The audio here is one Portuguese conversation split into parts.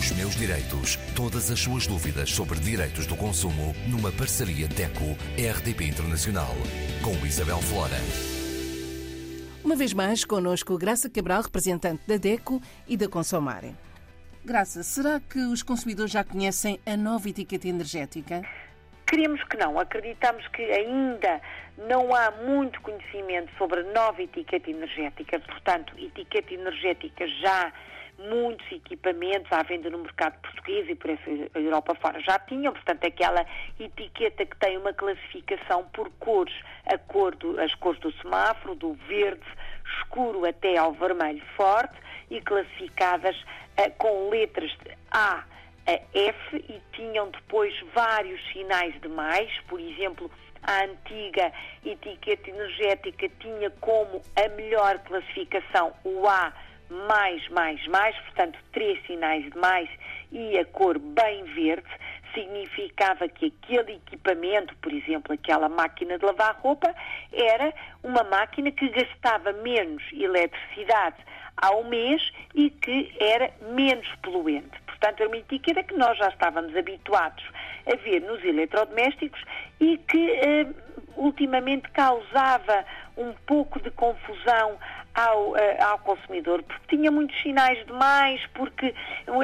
Os meus direitos. Todas as suas dúvidas sobre direitos do consumo numa parceria DECO-RDP Internacional. Com Isabel Flora. Uma vez mais, connosco Graça Cabral, representante da DECO e da Consomare. Graça, será que os consumidores já conhecem a nova etiqueta energética? Queremos que não. Acreditamos que ainda não há muito conhecimento sobre a nova etiqueta energética. Portanto, etiqueta energética já muitos equipamentos à venda no mercado português e por essa Europa fora já tinham, portanto, aquela etiqueta que tem uma classificação por cores, a cor do, as cores do semáforo, do verde escuro até ao vermelho forte e classificadas uh, com letras de A a F e tinham depois vários sinais de mais, por exemplo, a antiga etiqueta energética tinha como a melhor classificação o A mais, mais, mais, portanto, três sinais de mais e a cor bem verde, significava que aquele equipamento, por exemplo, aquela máquina de lavar roupa, era uma máquina que gastava menos eletricidade ao mês e que era menos poluente. Portanto, era uma etiqueta que nós já estávamos habituados a ver nos eletrodomésticos e que eh, ultimamente causava um pouco de confusão ao, uh, ao consumidor, porque tinha muitos sinais demais, porque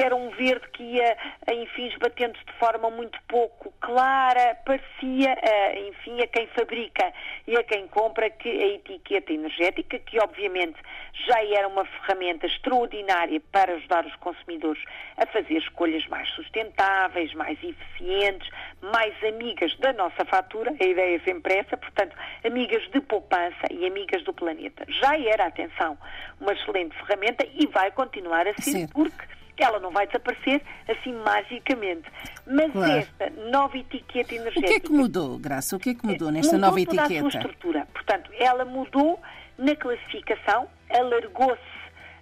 era um verde que ia, enfim, esbatendo de forma muito pouco clara, parecia, uh, enfim, a quem fabrica e a quem compra que a etiqueta energética, que obviamente já era uma ferramenta extraordinária para ajudar os consumidores a fazer escolhas mais sustentáveis, mais eficientes, mais amigas da nossa fatura, a ideia é sempre essa, portanto, amigas de poupança e amigas do planeta. Já era, atenção, uma excelente ferramenta e vai continuar a ser, Sim. porque ela não vai desaparecer assim magicamente. Mas claro. esta nova etiqueta energética. O que é que mudou, Graça? O que é que mudou nesta mudou nova etiqueta? Mudou a sua estrutura. Portanto, ela mudou na classificação, alargou-se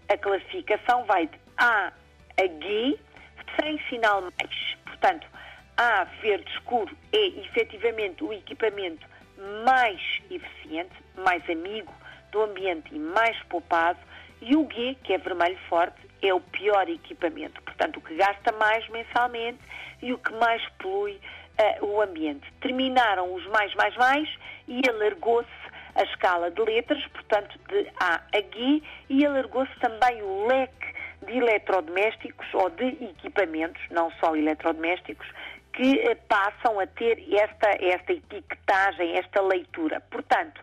a classificação, vai de A a G, sem sinal mais. Portanto, A verde escuro é efetivamente o equipamento mais eficiente, mais amigo do ambiente e mais poupado, e o G, que é vermelho forte, é o pior equipamento. Portanto, o que gasta mais mensalmente e o que mais polui uh, o ambiente. Terminaram os mais, mais, mais e alargou-se a escala de letras, portanto, de A a G, e alargou-se também o leque de eletrodomésticos ou de equipamentos, não só eletrodomésticos, que eh, passam a ter esta, esta etiquetagem, esta leitura. Portanto,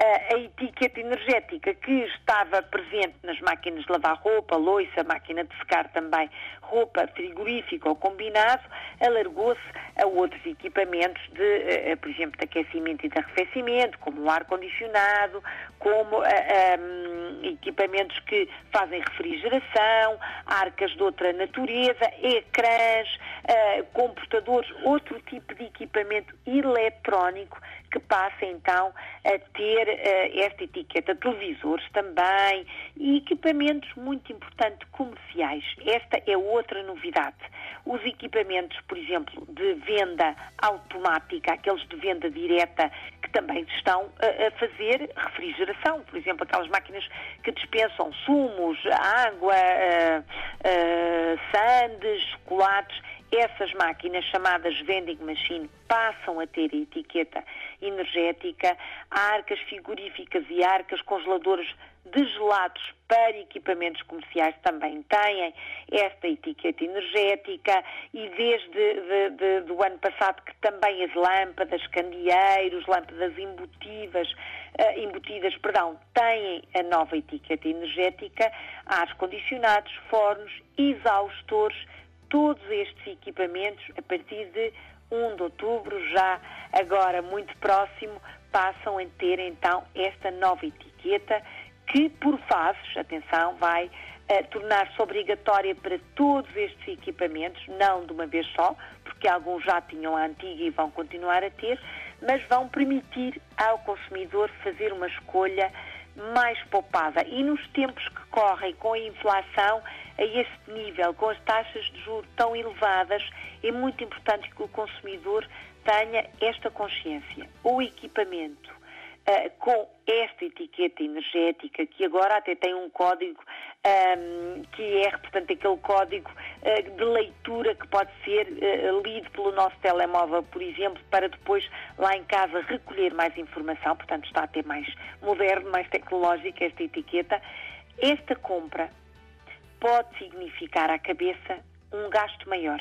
a etiqueta energética que estava presente nas máquinas de lavar roupa, loiça, máquina de secar também roupa frigorífica ou combinado, alargou-se a outros equipamentos de, eh, eh, por exemplo, de aquecimento e de arrefecimento, como o ar-condicionado, como uh, um, equipamentos que fazem refrigeração, arcas de outra natureza, ecrãs, uh, computadores, outro tipo de equipamento eletrónico que passa então a ter uh, esta etiqueta. Televisores também e equipamentos muito importantes comerciais. Esta é outra novidade. Os equipamentos, por exemplo, de venda automática, aqueles de venda direta, que também estão a, a fazer refrigeração. Por exemplo, aquelas máquinas que dispensam sumos, água, uh, uh, sandes, chocolates essas máquinas chamadas vending machine passam a ter a etiqueta energética, arcas frigoríficas e arcas congeladoras de gelados para equipamentos comerciais também têm esta etiqueta energética e desde de, de, do ano passado que também as lâmpadas, candeeiros, lâmpadas embutidas, uh, embutidas, perdão, têm a nova etiqueta energética, ar condicionados, fornos, exaustores, todos estes equipamentos, a partir de 1 de outubro, já agora muito próximo, passam a ter então esta nova etiqueta que, por fases, atenção, vai uh, tornar-se obrigatória para todos estes equipamentos, não de uma vez só, porque alguns já tinham a antiga e vão continuar a ter, mas vão permitir ao consumidor fazer uma escolha mais poupada. E nos tempos que correm com a inflação a este nível, com as taxas de juros tão elevadas, é muito importante que o consumidor tenha esta consciência. O equipamento uh, com esta etiqueta energética, que agora até tem um código um, que é, portanto, aquele código uh, de leitura que pode ser uh, lido pelo nosso telemóvel, por exemplo, para depois lá em casa recolher mais informação, portanto está a ter mais moderno, mais tecnológico esta etiqueta. Esta compra pode significar à cabeça um gasto maior.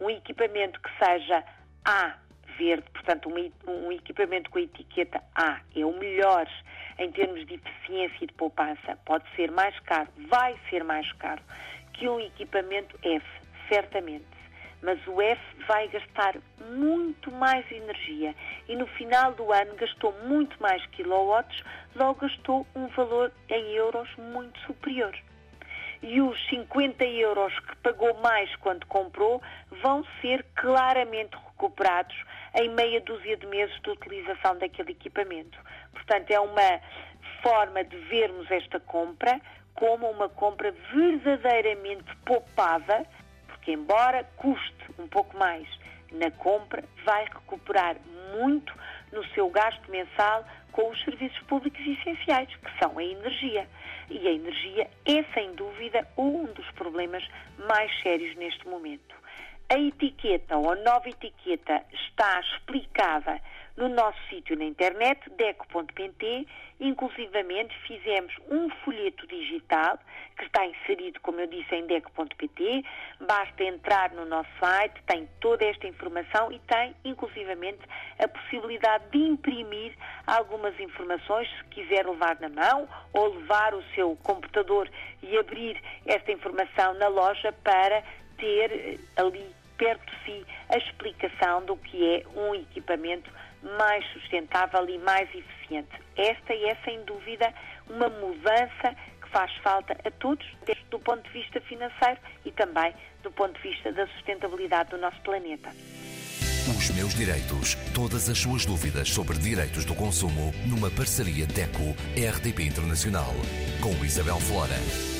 Um equipamento que seja A verde, portanto, um, um, equipamento com a etiqueta A é o melhor em termos de eficiência e de poupança, pode ser mais caro, vai ser mais caro que um equipamento F, certamente. Mas o F vai gastar muito mais energia e no final do ano gastou muito mais quilowatts, logo gastou um valor em euros muito superior e os 50 euros que pagou mais quando comprou vão ser claramente recuperados em meia dúzia de meses de utilização daquele equipamento. Portanto, é uma forma de vermos esta compra como uma compra verdadeiramente poupada, porque embora custe um pouco mais na compra, vai recuperar muito no seu gasto mensal com os serviços públicos essenciais, que são a energia. E a energia é, sem dúvida, um dos problemas mais sérios neste momento. A etiqueta ou a nova etiqueta está explicada no nosso sítio na internet, deco.pt. Inclusivamente fizemos um folheto digital que está inserido, como eu disse, em deco.pt. Basta entrar no nosso site, tem toda esta informação e tem, inclusivamente, a possibilidade de imprimir algumas informações, se quiser levar na mão ou levar o seu computador e abrir esta informação na loja para ter eh, ali perto de si a explicação do que é um equipamento mais sustentável e mais eficiente. Esta é, sem dúvida, uma mudança que faz falta a todos, desde do ponto de vista financeiro e também do ponto de vista da sustentabilidade do nosso planeta. Os meus direitos. Todas as suas dúvidas sobre direitos do consumo numa parceria DECO-RDP Internacional com Isabel Flora.